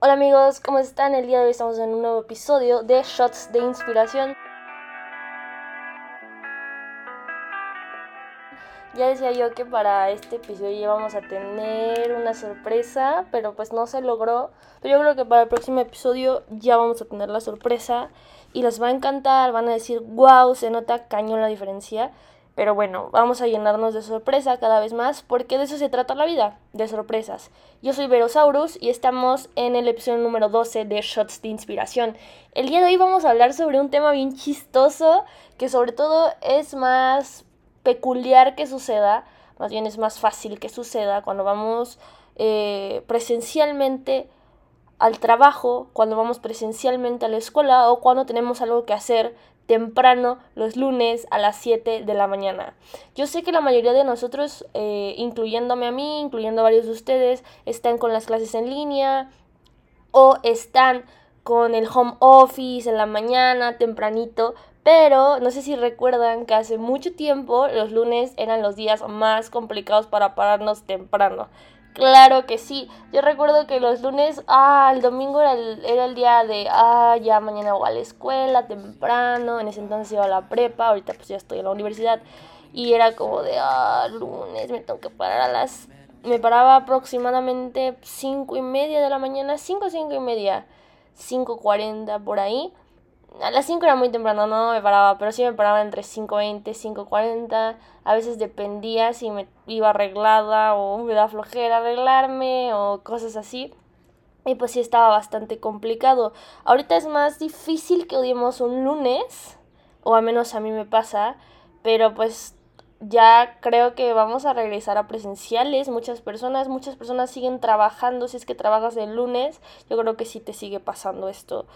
Hola amigos, ¿cómo están? El día de hoy estamos en un nuevo episodio de Shots de Inspiración. Ya decía yo que para este episodio íbamos a tener una sorpresa, pero pues no se logró. Pero yo creo que para el próximo episodio ya vamos a tener la sorpresa y les va a encantar, van a decir, wow, se nota cañón la diferencia. Pero bueno, vamos a llenarnos de sorpresa cada vez más porque de eso se trata la vida, de sorpresas. Yo soy Verosaurus y estamos en el episodio número 12 de Shots de Inspiración. El día de hoy vamos a hablar sobre un tema bien chistoso que sobre todo es más peculiar que suceda, más bien es más fácil que suceda cuando vamos eh, presencialmente al trabajo, cuando vamos presencialmente a la escuela o cuando tenemos algo que hacer temprano los lunes a las 7 de la mañana. Yo sé que la mayoría de nosotros, eh, incluyéndome a mí, incluyendo a varios de ustedes, están con las clases en línea o están con el home office en la mañana, tempranito, pero no sé si recuerdan que hace mucho tiempo los lunes eran los días más complicados para pararnos temprano. Claro que sí. Yo recuerdo que los lunes, ah, el domingo era el, era el día de, ah, ya mañana voy a la escuela temprano. En ese entonces iba a la prepa, ahorita pues ya estoy en la universidad. Y era como de, ah, lunes, me tengo que parar a las... Me paraba aproximadamente cinco y media de la mañana, 5, cinco y media, 5.40 por ahí a las 5 era muy temprano, no me paraba, pero sí me paraba entre 5.20, 5.40. A veces dependía si me iba arreglada o me da flojera arreglarme o cosas así. Y pues sí estaba bastante complicado. Ahorita es más difícil que odiemos un lunes, o al menos a mí me pasa, pero pues ya creo que vamos a regresar a presenciales. Muchas personas, muchas personas siguen trabajando. Si es que trabajas el lunes, yo creo que sí te sigue pasando esto.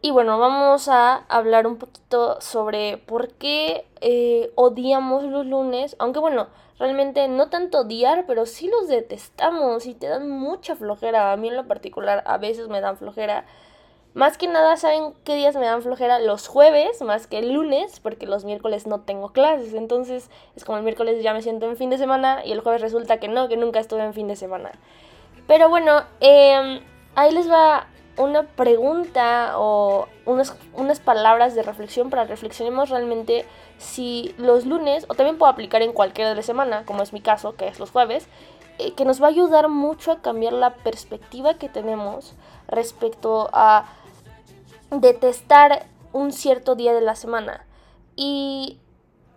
Y bueno, vamos a hablar un poquito sobre por qué eh, odiamos los lunes, aunque bueno, realmente no tanto odiar, pero sí los detestamos y te dan mucha flojera. A mí en lo particular a veces me dan flojera. Más que nada, ¿saben qué días me dan flojera? Los jueves, más que el lunes, porque los miércoles no tengo clases. Entonces es como el miércoles ya me siento en fin de semana y el jueves resulta que no, que nunca estuve en fin de semana. Pero bueno, eh, ahí les va una pregunta o unas, unas palabras de reflexión para reflexionemos realmente si los lunes, o también puedo aplicar en cualquier de la semana, como es mi caso, que es los jueves, eh, que nos va a ayudar mucho a cambiar la perspectiva que tenemos respecto a detestar un cierto día de la semana. Y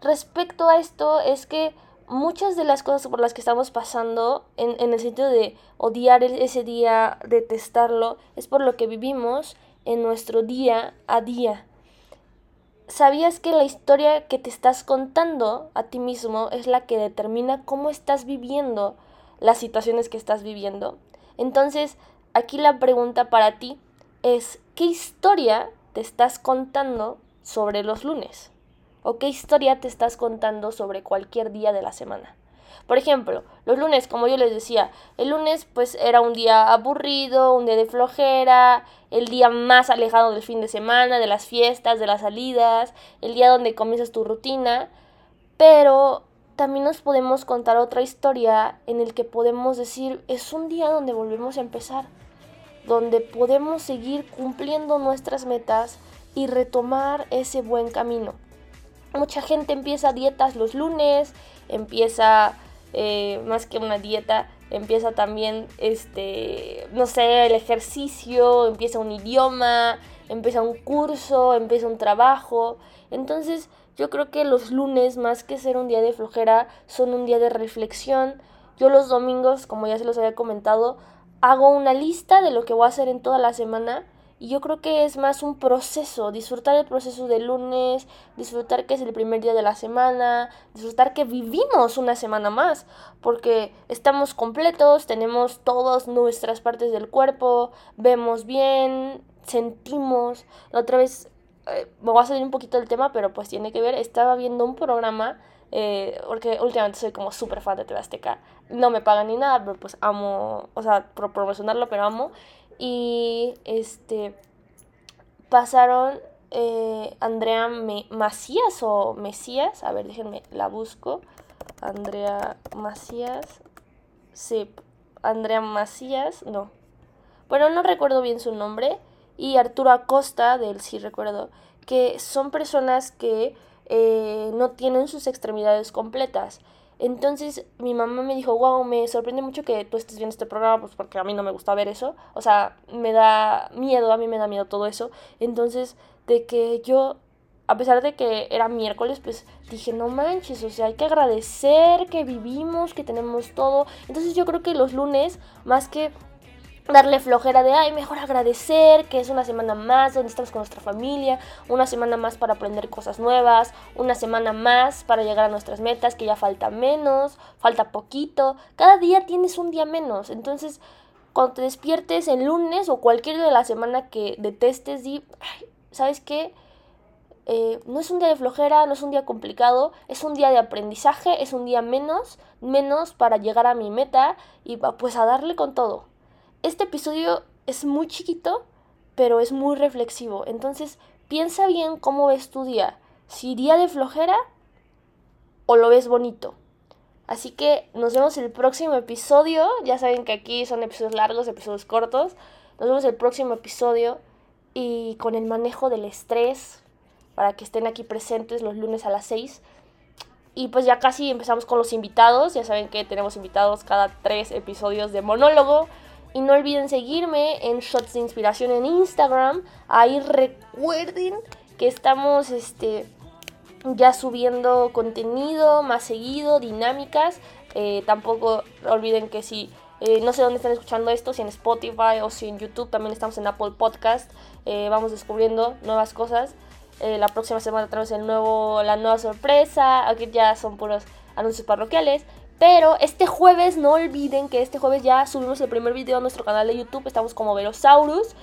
respecto a esto es que muchas de las cosas por las que estamos pasando, en, en el sentido de odiar ese día, detestarlo, es por lo que vivimos en nuestro día a día. ¿Sabías que la historia que te estás contando a ti mismo es la que determina cómo estás viviendo las situaciones que estás viviendo? Entonces, aquí la pregunta para ti es, ¿qué historia te estás contando sobre los lunes? O qué historia te estás contando sobre cualquier día de la semana. Por ejemplo, los lunes, como yo les decía, el lunes pues era un día aburrido, un día de flojera, el día más alejado del fin de semana, de las fiestas, de las salidas, el día donde comienzas tu rutina, pero también nos podemos contar otra historia en el que podemos decir es un día donde volvemos a empezar, donde podemos seguir cumpliendo nuestras metas y retomar ese buen camino. Mucha gente empieza dietas los lunes, empieza eh, más que una dieta, empieza también, este, no sé, el ejercicio, empieza un idioma, empieza un curso, empieza un trabajo. Entonces yo creo que los lunes, más que ser un día de flojera, son un día de reflexión. Yo los domingos, como ya se los había comentado, hago una lista de lo que voy a hacer en toda la semana y yo creo que es más un proceso, disfrutar el proceso del lunes, disfrutar que es el primer día de la semana, disfrutar que vivimos una semana más, porque estamos completos, tenemos todas nuestras partes del cuerpo, vemos bien, sentimos. La otra vez, eh, me voy a salir un poquito del tema, pero pues tiene que ver, estaba viendo un programa eh, porque últimamente soy como súper fan de TV Azteca. No me pagan ni nada, pero pues amo, o sea, por promocionarlo, pero amo y este pasaron eh, Andrea Macías o Mesías, a ver, déjenme, la busco. Andrea Macías, sí, Andrea Macías, no. pero no recuerdo bien su nombre, y Arturo Acosta, del sí recuerdo, que son personas que eh, no tienen sus extremidades completas. Entonces mi mamá me dijo, wow, me sorprende mucho que tú estés viendo este programa, pues porque a mí no me gusta ver eso. O sea, me da miedo, a mí me da miedo todo eso. Entonces, de que yo, a pesar de que era miércoles, pues dije, no manches, o sea, hay que agradecer que vivimos, que tenemos todo. Entonces yo creo que los lunes, más que darle flojera de, ay, mejor agradecer que es una semana más donde estamos con nuestra familia, una semana más para aprender cosas nuevas, una semana más para llegar a nuestras metas, que ya falta menos, falta poquito, cada día tienes un día menos, entonces cuando te despiertes el lunes o cualquier día de la semana que detestes, di, ¿sabes qué? Eh, no es un día de flojera, no es un día complicado, es un día de aprendizaje, es un día menos, menos para llegar a mi meta y pues a darle con todo este episodio es muy chiquito, pero es muy reflexivo. Entonces, piensa bien cómo ves tu día. Si día de flojera o lo ves bonito. Así que nos vemos el próximo episodio. Ya saben que aquí son episodios largos, episodios cortos. Nos vemos el próximo episodio y con el manejo del estrés para que estén aquí presentes los lunes a las 6. Y pues ya casi empezamos con los invitados. Ya saben que tenemos invitados cada tres episodios de monólogo. Y no olviden seguirme en Shots de Inspiración en Instagram. Ahí recuerden que estamos este, ya subiendo contenido más seguido, dinámicas. Eh, tampoco olviden que si eh, no sé dónde están escuchando esto, si en Spotify o si en YouTube, también estamos en Apple Podcast. Eh, vamos descubriendo nuevas cosas. la próxima semana tenemos el nuevo, la nueva sorpresa. Aquí ya son puros anuncios parroquiales. Pero este jueves, no olviden que este jueves ya subimos el primer video a nuestro canal de YouTube. Estamos como Verosaurus.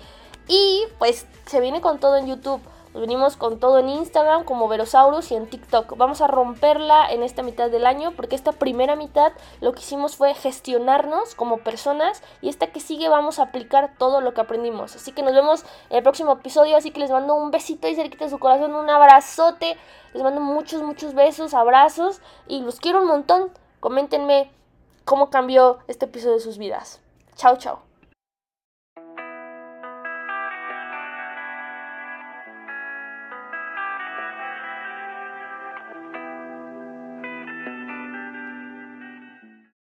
Y pues se viene con todo en YouTube. Nos venimos con todo en Instagram como Verosaurus y en TikTok. Vamos a romperla en esta mitad del año porque esta primera mitad lo que hicimos fue gestionarnos como personas y esta que sigue vamos a aplicar todo lo que aprendimos. Así que nos vemos en el próximo episodio. Así que les mando un besito y cerquita de su corazón, un abrazote. Les mando muchos, muchos besos, abrazos y los quiero un montón. Coméntenme cómo cambió este episodio de sus vidas. Chao, chao.